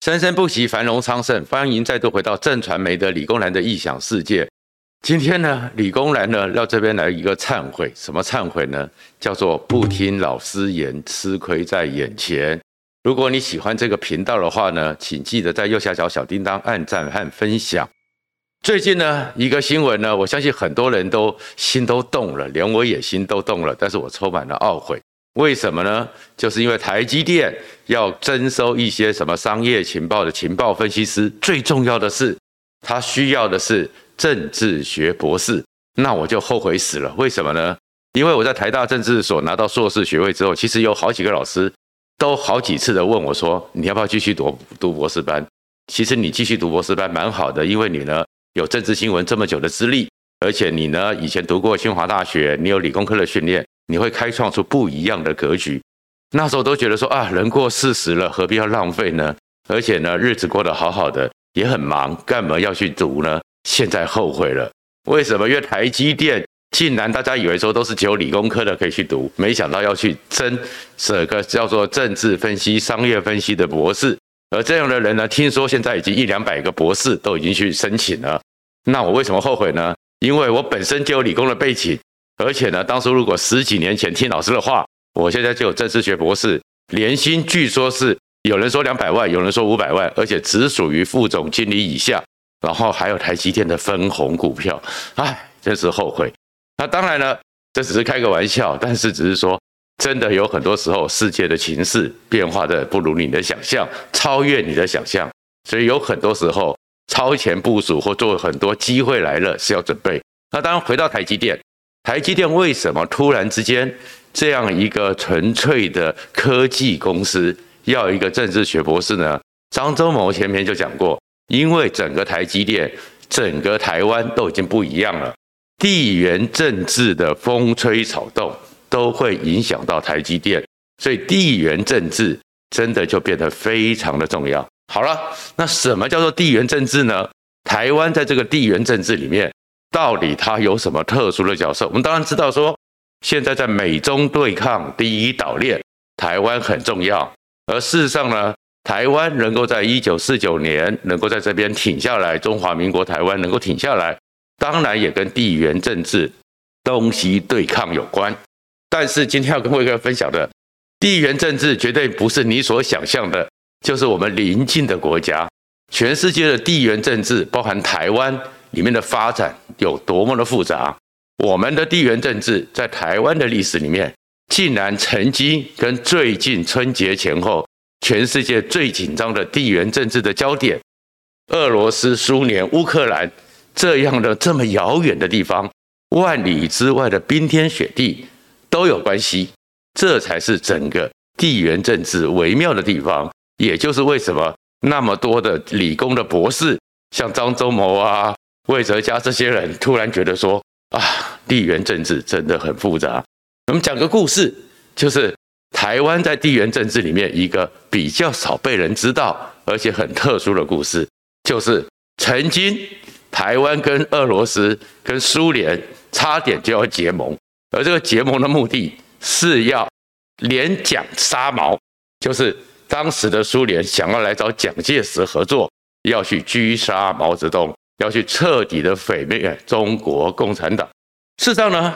生生不息，繁荣昌盛。欢迎再度回到正传媒的理工男的异想世界。今天呢，理工男呢要这边来一个忏悔，什么忏悔呢？叫做不听老师言，吃亏在眼前。如果你喜欢这个频道的话呢，请记得在右下角小叮当按赞和分享。最近呢，一个新闻呢，我相信很多人都心都动了，连我也心都动了，但是我充满了懊悔。为什么呢？就是因为台积电要征收一些什么商业情报的情报分析师，最重要的是，他需要的是政治学博士。那我就后悔死了。为什么呢？因为我在台大政治所拿到硕士学位之后，其实有好几个老师都好几次的问我说：“你要不要继续读读博士班？”其实你继续读博士班蛮好的，因为你呢有政治新闻这么久的资历，而且你呢以前读过清华大学，你有理工科的训练。你会开创出不一样的格局。那时候都觉得说啊，人过四十了，何必要浪费呢？而且呢，日子过得好好的，也很忙，干嘛要去读呢？现在后悔了。为什么？因为台积电竟然大家以为说都是只有理工科的可以去读，没想到要去争这个叫做政治分析、商业分析的博士。而这样的人呢，听说现在已经一两百个博士都已经去申请了。那我为什么后悔呢？因为我本身就有理工的背景。而且呢，当初如果十几年前听老师的话，我现在就有政治学博士，年薪据说是有人说两百万，有人说五百万，而且只属于副总经理以下，然后还有台积电的分红股票，唉，真是后悔。那当然了，这只是开个玩笑，但是只是说，真的有很多时候世界的情势变化的不如你的想象，超越你的想象，所以有很多时候超前部署或做很多机会来了是要准备。那当然回到台积电。台积电为什么突然之间这样一个纯粹的科技公司要一个政治学博士呢？张忠谋前面就讲过，因为整个台积电、整个台湾都已经不一样了，地缘政治的风吹草动都会影响到台积电，所以地缘政治真的就变得非常的重要。好了，那什么叫做地缘政治呢？台湾在这个地缘政治里面。到底它有什么特殊的角色？我们当然知道说，现在在美中对抗第一岛链，台湾很重要。而事实上呢，台湾能够在一九四九年能够在这边挺下来，中华民国台湾能够挺下来，当然也跟地缘政治东西对抗有关。但是今天要跟各位分享的，地缘政治绝对不是你所想象的，就是我们邻近的国家，全世界的地缘政治包含台湾。里面的发展有多么的复杂？我们的地缘政治在台湾的历史里面，竟然曾经跟最近春节前后全世界最紧张的地缘政治的焦点——俄罗斯、苏联、乌克兰这样的这么遥远的地方，万里之外的冰天雪地都有关系。这才是整个地缘政治微妙的地方。也就是为什么那么多的理工的博士，像张忠谋啊。魏哲家这些人突然觉得说啊，地缘政治真的很复杂。我们讲个故事，就是台湾在地缘政治里面一个比较少被人知道，而且很特殊的故事，就是曾经台湾跟俄罗斯、跟苏联差点就要结盟，而这个结盟的目的是要联蒋杀毛，就是当时的苏联想要来找蒋介石合作，要去狙杀毛泽东。要去彻底的毁灭中国共产党。事实上呢，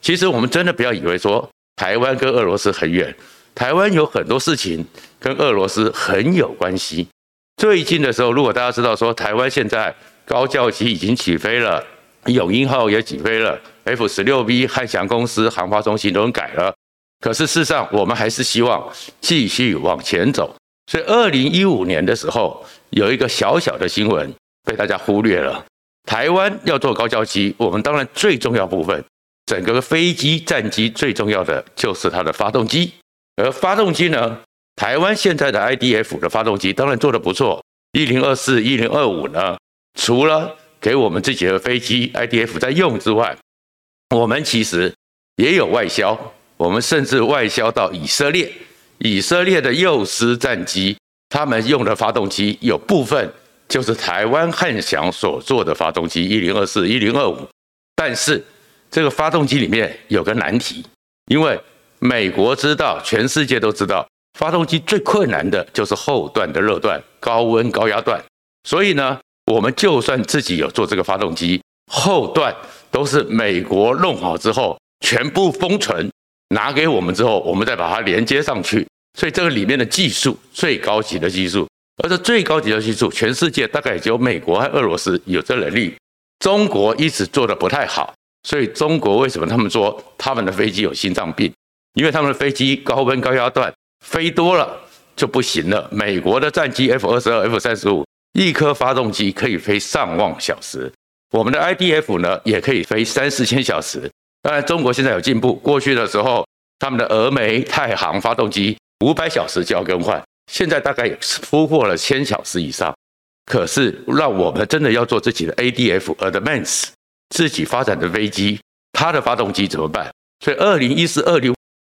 其实我们真的不要以为说台湾跟俄罗斯很远，台湾有很多事情跟俄罗斯很有关系。最近的时候，如果大家知道说台湾现在高教机已经起飞了，永鹰号也起飞了，F 十六 B 汉翔公司航发中心都改了，可是事实上我们还是希望继续往前走。所以二零一五年的时候，有一个小小的新闻。被大家忽略了。台湾要做高教机，我们当然最重要部分，整个飞机战机最重要的就是它的发动机。而发动机呢，台湾现在的 IDF 的发动机当然做得不错，一零二四、一零二五呢，除了给我们自己的飞机 IDF 在用之外，我们其实也有外销，我们甚至外销到以色列，以色列的幼狮战机，他们用的发动机有部分。就是台湾汉翔所做的发动机一零二四、一零二五，但是这个发动机里面有个难题，因为美国知道，全世界都知道，发动机最困难的就是后段的热段，高温高压段。所以呢，我们就算自己有做这个发动机，后段都是美国弄好之后全部封存，拿给我们之后，我们再把它连接上去。所以这个里面的技术最高级的技术，而这最高级的技术，全世界大概只有美国和俄罗斯有这能力。中国一直做的不太好，所以中国为什么他们说他们的飞机有心脏病？因为他们的飞机高温高压段飞多了就不行了。美国的战机 F 二十二、F 三十五，一颗发动机可以飞上万小时，我们的 IDF 呢也可以飞三四千小时。当然，中国现在有进步，过去的时候他们的峨眉、太行发动机五百小时就要更换，现在大概也是突破了千小时以上。可是，让我们真的要做自己的 ADF Advance 自己发展的飞机，它的发动机怎么办？所以，二零一四、二零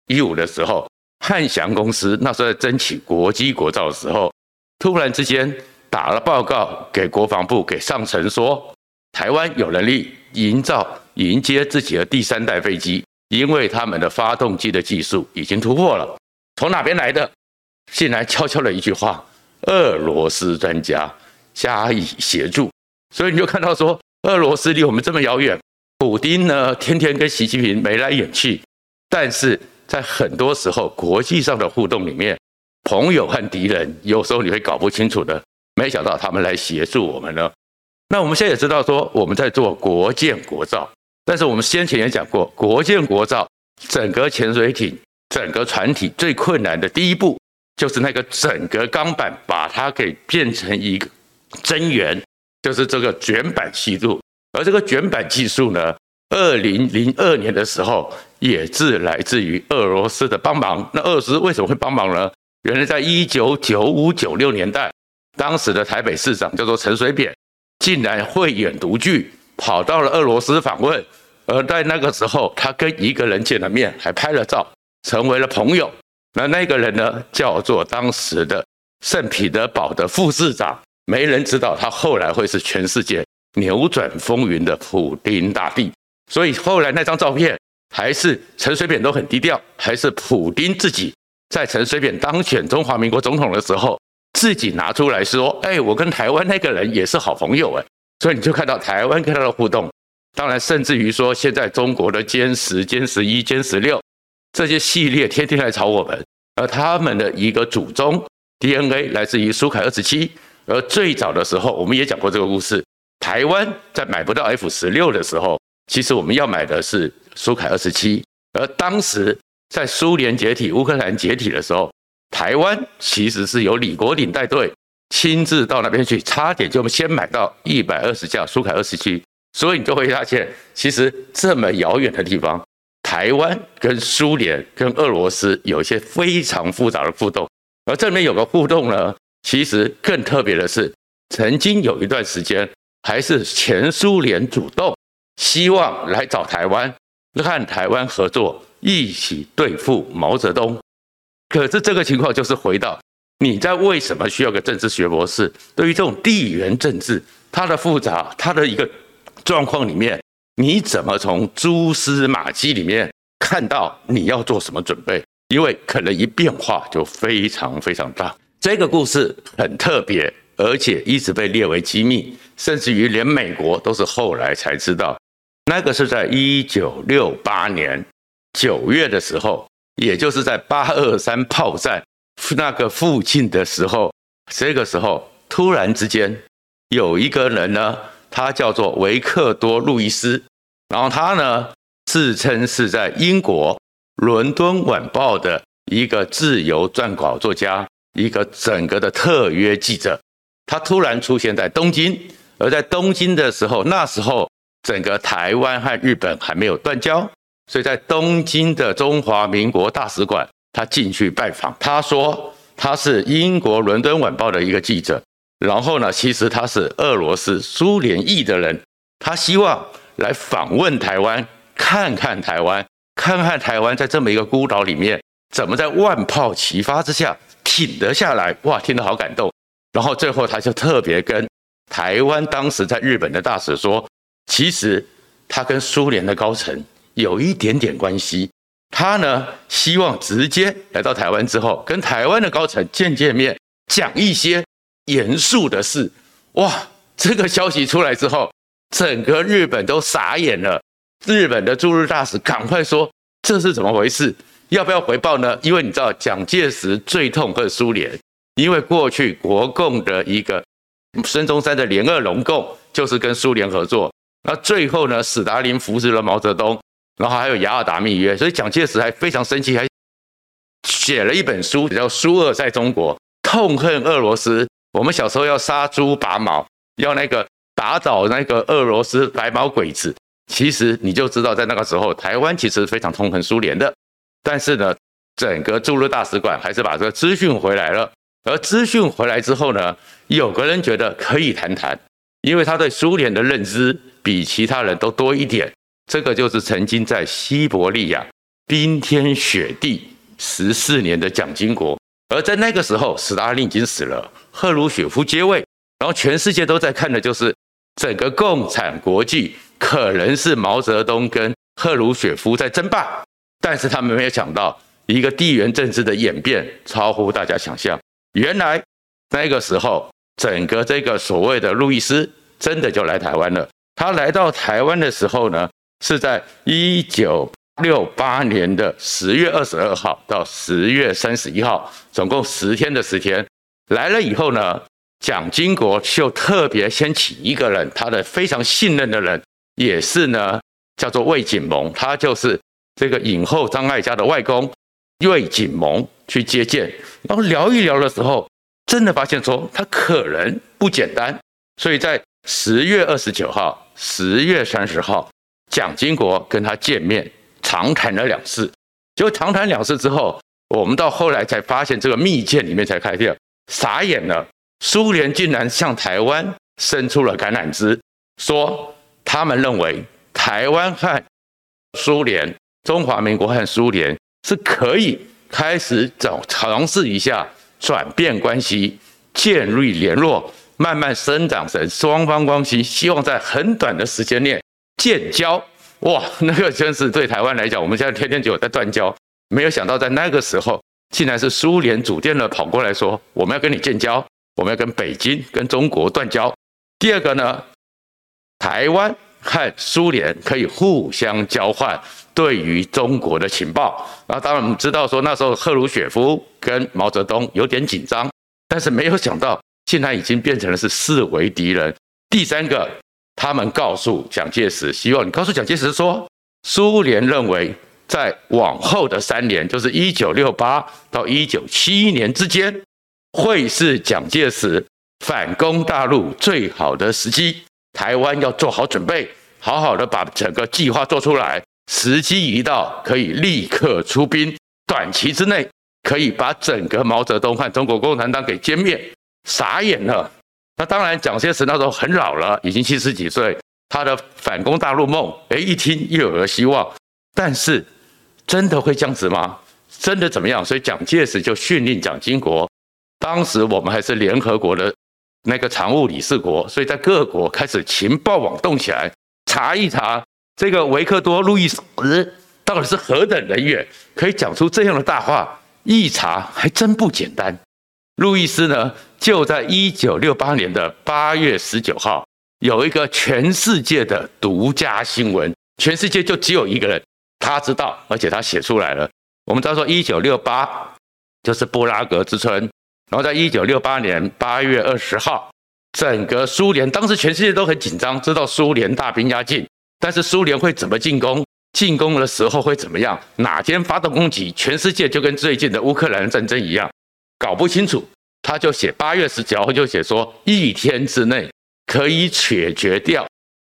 一五的时候，汉翔公司那时候在争取国机国造的时候，突然之间打了报告给国防部、给上层说，台湾有能力营造、迎接自己的第三代飞机，因为他们的发动机的技术已经突破了。从哪边来的？进来悄悄的一句话：俄罗斯专家。加以协助，所以你就看到说，俄罗斯离我们这么遥远，普丁呢天天跟习近平眉来眼去，但是在很多时候国际上的互动里面，朋友和敌人有时候你会搞不清楚的。没想到他们来协助我们呢。那我们现在也知道说，我们在做国建国造，但是我们先前也讲过，国建国造整个潜水艇、整个船体最困难的第一步，就是那个整个钢板把它给变成一个。真圆就是这个卷板技术，而这个卷板技术呢，二零零二年的时候也是来自于俄罗斯的帮忙。那俄罗斯为什么会帮忙呢？原来在一九九五九六年代，当时的台北市长叫做陈水扁，竟然慧眼独具，跑到了俄罗斯访问。而在那个时候，他跟一个人见了面，还拍了照，成为了朋友。那那个人呢，叫做当时的圣彼得堡的副市长。没人知道他后来会是全世界扭转风云的普丁大帝，所以后来那张照片还是陈水扁都很低调，还是普丁自己在陈水扁当选中华民国总统的时候自己拿出来说：“哎，我跟台湾那个人也是好朋友。”哎，所以你就看到台湾跟他的互动，当然甚至于说现在中国的歼十、歼十一、歼十六这些系列天天来吵我们，而他们的一个祖宗 DNA 来自于苏凯二十七。而最早的时候，我们也讲过这个故事。台湾在买不到 F 十六的时候，其实我们要买的是苏凯二十七。而当时在苏联解体、乌克兰解体的时候，台湾其实是由李国鼎带队亲自到那边去，差点就先买到一百二十架苏凯二十七。所以你就会发现，其实这么遥远的地方，台湾跟苏联、跟俄罗斯有一些非常复杂的互动。而这里面有个互动呢。其实更特别的是，曾经有一段时间，还是前苏联主动希望来找台湾，和台湾合作，一起对付毛泽东。可是这个情况就是回到你在为什么需要个政治学博士？对于这种地缘政治，它的复杂，它的一个状况里面，你怎么从蛛丝马迹里面看到你要做什么准备？因为可能一变化就非常非常大。这个故事很特别，而且一直被列为机密，甚至于连美国都是后来才知道。那个是在一九六八年九月的时候，也就是在八二三炮战那个附近的时候，这个时候突然之间有一个人呢，他叫做维克多·路易斯，然后他呢自称是在英国《伦敦晚报》的一个自由撰稿作家。一个整个的特约记者，他突然出现在东京，而在东京的时候，那时候整个台湾和日本还没有断交，所以在东京的中华民国大使馆，他进去拜访。他说他是英国伦敦晚报的一个记者，然后呢，其实他是俄罗斯苏联裔的人，他希望来访问台湾，看看台湾，看看台湾在这么一个孤岛里面，怎么在万炮齐发之下。挺得下来，哇，听得好感动。然后最后他就特别跟台湾当时在日本的大使说，其实他跟苏联的高层有一点点关系，他呢希望直接来到台湾之后，跟台湾的高层见见面，讲一些严肃的事。哇，这个消息出来之后，整个日本都傻眼了。日本的驻日大使赶快说：“这是怎么回事？要不要回报呢？”因为你知道，蒋介石最痛恨苏联，因为过去国共的一个孙中山的联俄容共就是跟苏联合作。那最后呢，史达林扶持了毛泽东，然后还有雅尔达密约，所以蒋介石还非常生气，还写了一本书叫《苏俄在中国》，痛恨俄罗斯。我们小时候要杀猪拔毛，要那个打倒那个俄罗斯白毛鬼子。其实你就知道，在那个时候，台湾其实非常痛恨苏联的。但是呢，整个驻日大使馆还是把这个资讯回来了。而资讯回来之后呢，有个人觉得可以谈谈，因为他对苏联的认知比其他人都多一点。这个就是曾经在西伯利亚冰天雪地十四年的蒋经国。而在那个时候，斯大林已经死了，赫鲁雪夫接位，然后全世界都在看的就是整个共产国际。可能是毛泽东跟赫鲁雪夫在争霸，但是他们没有想到一个地缘政治的演变超乎大家想象。原来那个时候，整个这个所谓的路易斯真的就来台湾了。他来到台湾的时候呢，是在一九六八年的十月二十二号到十月三十一号，总共十天的时间。来了以后呢，蒋经国就特别先请一个人，他的非常信任的人。也是呢，叫做魏景蒙，他就是这个影后张艾嘉的外公魏景蒙去接见，然后聊一聊的时候，真的发现说他可能不简单，所以在十月二十九号、十月三十号，蒋经国跟他见面，长谈了两次。就长谈两次之后，我们到后来才发现这个密件里面才开掉，傻眼了，苏联竟然向台湾伸出了橄榄枝，说。他们认为台湾和苏联、中华民国和苏联是可以开始找尝试一下转变关系、建立联络、慢慢生长成双方关系，希望在很短的时间内建交。哇，那个真是对台湾来讲，我们现在天天就有在断交，没有想到在那个时候，竟然是苏联主动的跑过来说，我们要跟你建交，我们要跟北京、跟中国断交。第二个呢？台湾和苏联可以互相交换对于中国的情报。那当然我们知道说那时候赫鲁雪夫跟毛泽东有点紧张，但是没有想到现在已经变成了是视为敌人。第三个，他们告诉蒋介石，希望你告诉蒋介石说，苏联认为在往后的三年，就是一九六八到一九七一年之间，会是蒋介石反攻大陆最好的时机。台湾要做好准备，好好的把整个计划做出来。时机一到，可以立刻出兵，短期之内可以把整个毛泽东和中国共产党给歼灭。傻眼了。那当然，蒋介石那时候很老了，已经七十几岁，他的反攻大陆梦，哎，一听又有了希望。但是，真的会这样子吗？真的怎么样？所以蒋介石就训令蒋经国，当时我们还是联合国的。那个常务理事国，所以在各国开始情报网动起来，查一查这个维克多·路易斯到底是何等人员，可以讲出这样的大话。一查还真不简单。路易斯呢，就在一九六八年的八月十九号，有一个全世界的独家新闻，全世界就只有一个人他知道，而且他写出来了。我们知道说，一九六八就是布拉格之春。然后在一九六八年八月二十号，整个苏联当时全世界都很紧张，知道苏联大兵压境，但是苏联会怎么进攻？进攻的时候会怎么样？哪天发动攻击？全世界就跟最近的乌克兰战争一样，搞不清楚。他就写八月十九号就写说，一天之内可以解决掉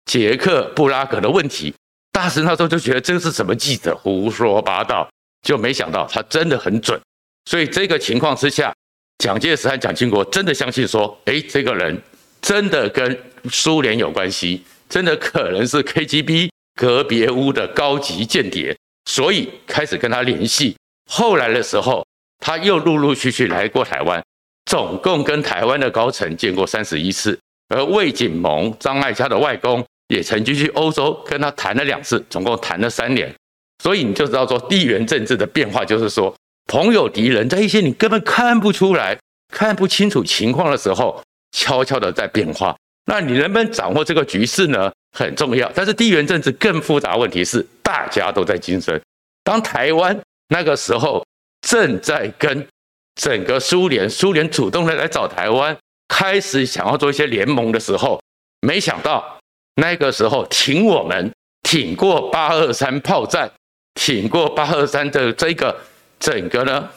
捷克布拉格的问题。大使那时候就觉得这是什么记者胡说八道，就没想到他真的很准。所以这个情况之下。蒋介石和蒋经国真的相信说，哎，这个人真的跟苏联有关系，真的可能是 KGB 隔别屋的高级间谍，所以开始跟他联系。后来的时候，他又陆陆续续来过台湾，总共跟台湾的高层见过三十一次。而魏景蒙、张艾嘉的外公也曾经去欧洲跟他谈了两次，总共谈了三年。所以你就知道说地缘政治的变化，就是说朋友敌人，在一些你根本看不出来、看不清楚情况的时候，悄悄的在变化。那你能不能掌握这个局势呢？很重要。但是地缘政治更复杂，问题是大家都在竞争。当台湾那个时候正在跟整个苏联，苏联主动的来找台湾，开始想要做一些联盟的时候，没想到那个时候挺我们，挺过八二三炮战。挺过八二三的这个整个呢，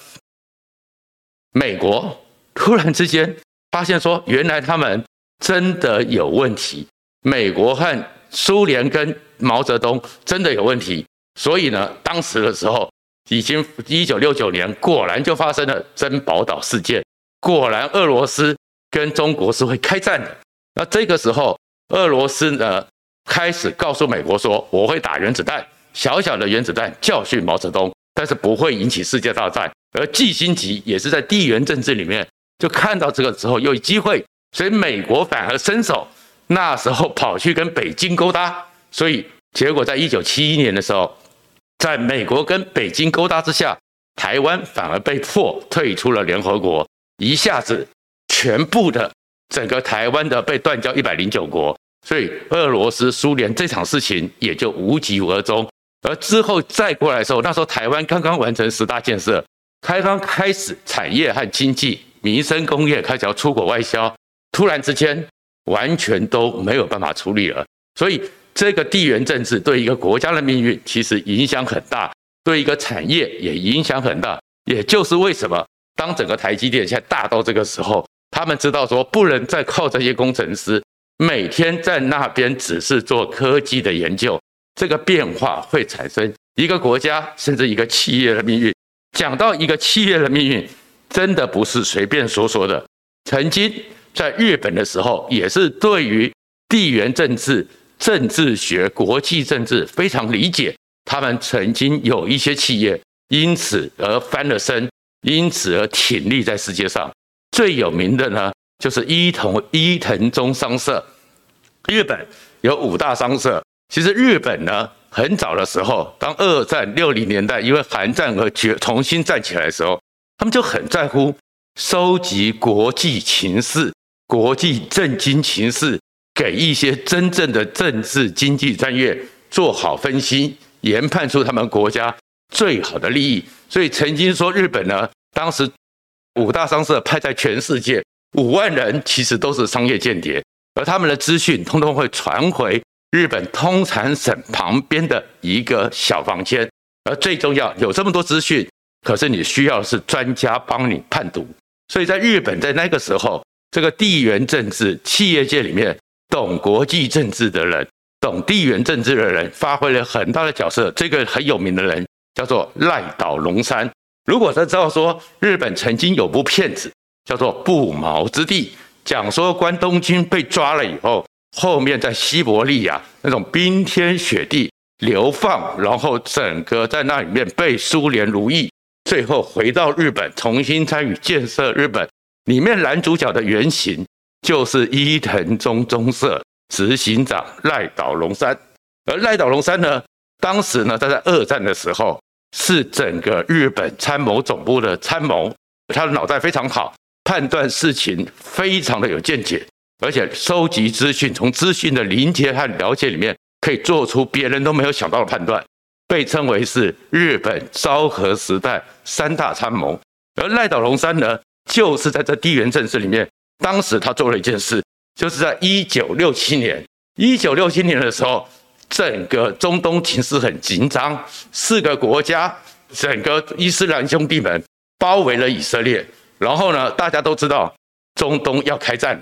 美国突然之间发现说，原来他们真的有问题。美国和苏联跟毛泽东真的有问题，所以呢，当时的时候已经一九六九年，果然就发生了珍宝岛事件。果然，俄罗斯跟中国是会开战的。那这个时候，俄罗斯呢开始告诉美国说，我会打原子弹。小小的原子弹教训毛泽东，但是不会引起世界大战。而季辛吉也是在地缘政治里面就看到这个时候有机会，所以美国反而伸手，那时候跑去跟北京勾搭。所以结果在一九七一年的时候，在美国跟北京勾搭之下，台湾反而被迫退出了联合国，一下子全部的整个台湾的被断交一百零九国，所以俄罗斯、苏联这场事情也就无疾而终。而之后再过来的时候，那时候台湾刚刚完成十大建设，台湾开始产业和经济、民生工业开始要出口外销，突然之间完全都没有办法处理了。所以这个地缘政治对一个国家的命运其实影响很大，对一个产业也影响很大。也就是为什么当整个台积电现在大到这个时候，他们知道说不能再靠这些工程师每天在那边只是做科技的研究。这个变化会产生一个国家甚至一个企业的命运。讲到一个企业的命运，真的不是随便说说的。曾经在日本的时候，也是对于地缘政治、政治学、国际政治非常理解。他们曾经有一些企业因此而翻了身，因此而挺立在世界上。最有名的呢，就是伊藤伊藤忠商社。日本有五大商社。其实日本呢，很早的时候，当二战六零年代因为韩战而决重新站起来的时候，他们就很在乎收集国际情势、国际政经情势，给一些真正的政治经济战略做好分析，研判出他们国家最好的利益。所以曾经说日本呢，当时五大商社派在全世界五万人，其实都是商业间谍，而他们的资讯通通会传回。日本通产省旁边的一个小房间，而最重要有这么多资讯，可是你需要是专家帮你判读。所以在日本，在那个时候，这个地缘政治企业界里面，懂国际政治的人，懂地缘政治的人，发挥了很大的角色。这个很有名的人叫做赖岛龙山。如果他知道说，日本曾经有部片子叫做《不毛之地》，讲说关东军被抓了以后。后面在西伯利亚那种冰天雪地流放，然后整个在那里面被苏联奴役，最后回到日本重新参与建设日本。里面男主角的原型就是伊藤忠中社执行长赖岛龙山，而赖岛龙山呢，当时呢他在二战的时候是整个日本参谋总部的参谋，他的脑袋非常好，判断事情非常的有见解。而且收集资讯，从资讯的连接和了解里面，可以做出别人都没有想到的判断，被称为是日本昭和时代三大参谋。而赖岛龙三呢，就是在这地缘政治里面，当时他做了一件事，就是在一九六七年，一九六七年的时候，整个中东情势很紧张，四个国家，整个伊斯兰兄弟们包围了以色列，然后呢，大家都知道中东要开战。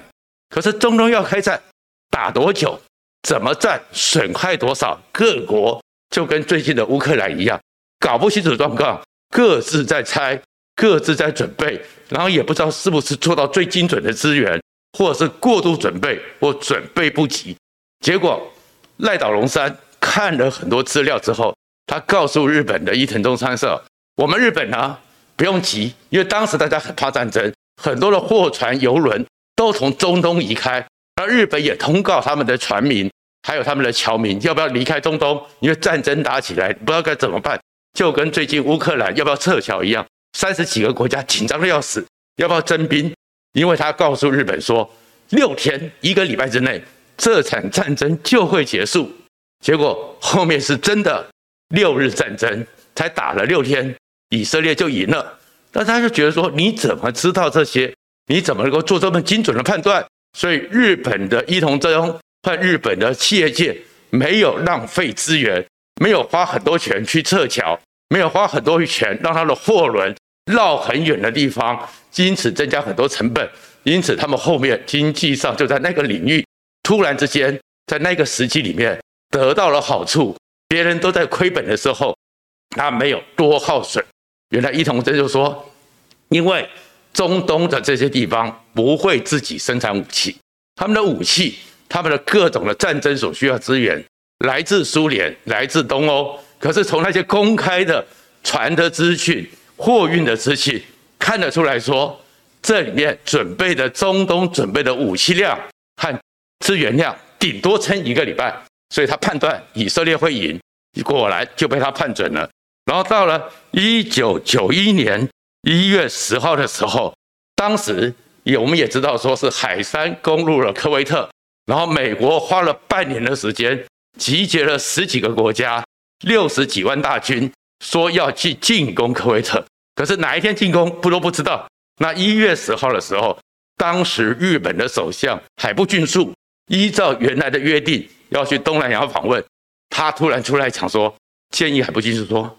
可是中东要开战，打多久？怎么战？损害多少？各国就跟最近的乌克兰一样，搞不清楚状况，各自在猜，各自在准备，然后也不知道是不是做到最精准的资源，或者是过度准备或准备不及。结果赖岛龙山看了很多资料之后，他告诉日本的伊藤忠商社：“我们日本呢，不用急，因为当时大家很怕战争，很多的货船、游轮。”都从中东移开，而日本也通告他们的船民还有他们的侨民要不要离开中东？因为战争打起来，不知道该怎么办，就跟最近乌克兰要不要撤侨一样，三十几个国家紧张的要死，要不要征兵？因为他告诉日本说，六天一个礼拜之内，这场战争就会结束。结果后面是真的六日战争，才打了六天，以色列就赢了。那他就觉得说，你怎么知道这些？你怎么能够做这么精准的判断？所以日本的伊藤忠和日本的企业界没有浪费资源，没有花很多钱去撤侨，没有花很多钱让他的货轮绕很远的地方，因此增加很多成本。因此他们后面经济上就在那个领域突然之间在那个时期里面得到了好处，别人都在亏本的时候，他没有多耗损。原来伊藤忠就说，因为中东的这些地方不会自己生产武器，他们的武器，他们的各种的战争所需要资源来自苏联，来自东欧。可是从那些公开的传的资讯、货运的资讯看得出来说，这里面准备的中东准备的武器量和资源量顶多撑一个礼拜，所以他判断以色列会赢，果然就被他判准了。然后到了一九九一年一月十号的时候，当时也我们也知道说是海山攻入了科威特，然后美国花了半年的时间，集结了十几个国家，六十几万大军，说要去进攻科威特。可是哪一天进攻不都不知道。那一月十号的时候，当时日本的首相海部俊树依照原来的约定要去东南亚访问，他突然出来讲说，建议海部俊树说。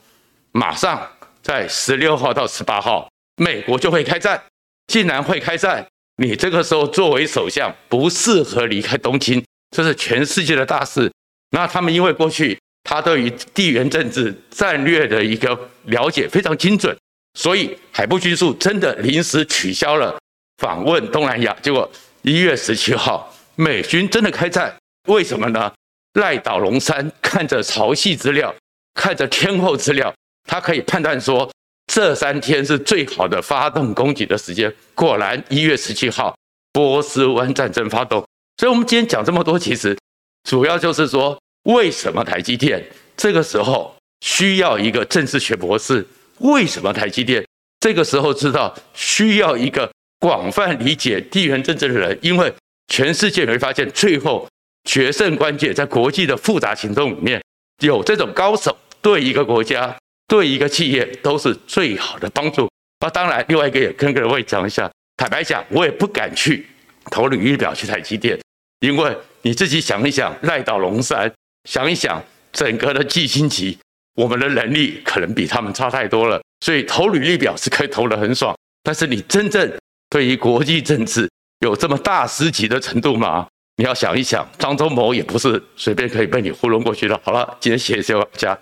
马上在十六号到十八号，美国就会开战。竟然会开战，你这个时候作为首相不适合离开东京，这是全世界的大事。那他们因为过去他对于地缘政治战略的一个了解非常精准，所以海部俊树真的临时取消了访问东南亚。结果一月十七号，美军真的开战。为什么呢？赖岛龙山看着潮汐资料，看着天后资料。他可以判断说，这三天是最好的发动攻击的时间。果然，一月十七号，波斯湾战争发动。所以，我们今天讲这么多，其实主要就是说，为什么台积电这个时候需要一个政治学博士？为什么台积电这个时候知道需要一个广泛理解地缘政治的人？因为全世界你会发现，最后决胜关键在国际的复杂行动里面，有这种高手对一个国家。对一个企业都是最好的帮助。那，当然，另外一个也跟各位讲一下。坦白讲，我也不敢去投履历表去台积电，因为你自己想一想，赖岛龙山，想一想整个的季辛吉，我们的能力可能比他们差太多了。所以投履历表是可以投得很爽，但是你真正对于国际政治有这么大师级的程度吗？你要想一想，张忠谋也不是随便可以被你糊弄过去的。好了，今天谢谢大家。